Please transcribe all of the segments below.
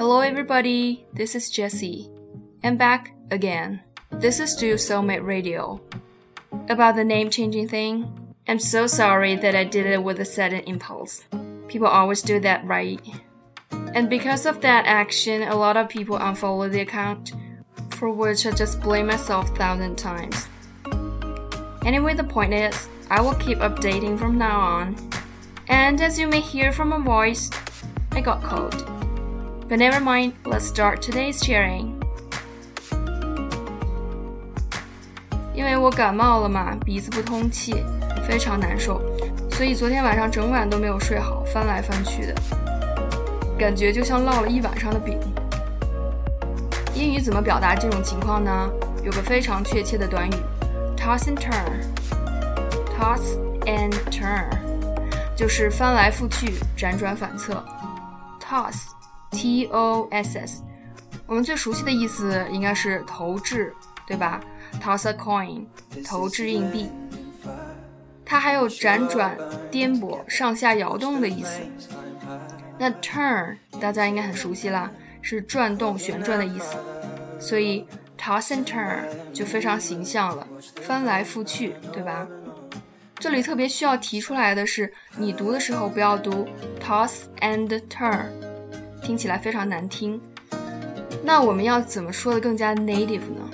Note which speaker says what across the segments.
Speaker 1: Hello, everybody. This is Jessie. I'm back again. This is Do Soulmate Radio. About the name changing thing, I'm so sorry that I did it with a sudden impulse. People always do that, right? And because of that action, a lot of people unfollow the account, for which I just blame myself a thousand times. Anyway, the point is, I will keep updating from now on. And as you may hear from my voice, I got cold. But never mind, let's start today's sharing. 因为我感冒了嘛，鼻子不通气，非常难受，所以昨天晚上整晚都没有睡好，翻来翻去的，感觉就像烙了一晚上的饼。英语怎么表达这种情况呢？有个非常确切的短语，toss and turn，toss and turn，就是翻来覆去，辗转反侧。toss。 T O S S，我们最熟悉的意思应该是投掷，对吧？Toss a coin，投掷硬币。它还有辗转、颠簸、上下摇动的意思。那 turn 大家应该很熟悉啦，是转动、旋转的意思。所以 toss and turn 就非常形象了，翻来覆去，对吧？这里特别需要提出来的是，你读的时候不要读 toss and turn。听起来非常难听，那我们要怎么说的更加 native 呢？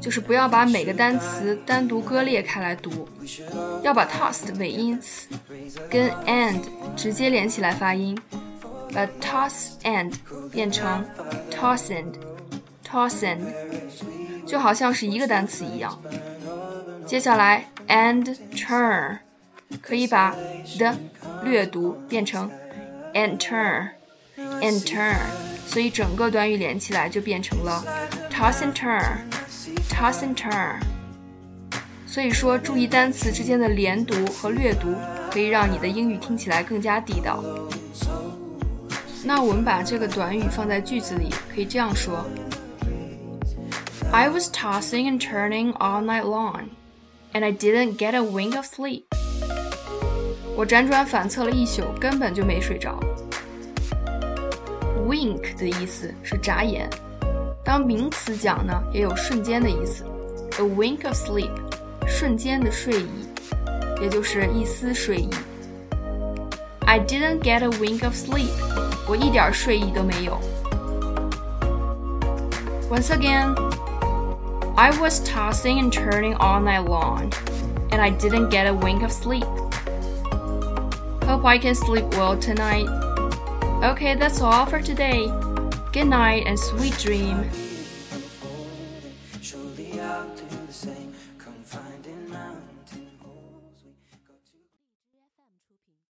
Speaker 1: 就是不要把每个单词单独割裂开来读，要把 toss 的尾音 s 跟 and 直接连起来发音，把 toss and 变成 tossand，tossand，就好像是一个单词一样。接下来 and turn 可以把 the 略读变成 and turn。And turn，所以整个短语连起来就变成了 toss and turn，toss and turn。所以说，注意单词之间的连读和略读，可以让你的英语听起来更加地道。那我们把这个短语放在句子里，可以这样说：I was tossing and turning all night long, and I didn't get a wink of sleep。我辗转反侧了一宿，根本就没睡着。Wink 的意思是眨眼，当名词讲呢，也有瞬间的意思。A wink of sleep，瞬间的睡意，也就是一丝睡意。I didn't get a wink of sleep，我一点睡意都没有。Once again，I was tossing and turning all night long，and I didn't get a wink of sleep. Hope I can sleep well tonight. Okay, that's all for today. Good night and sweet dream.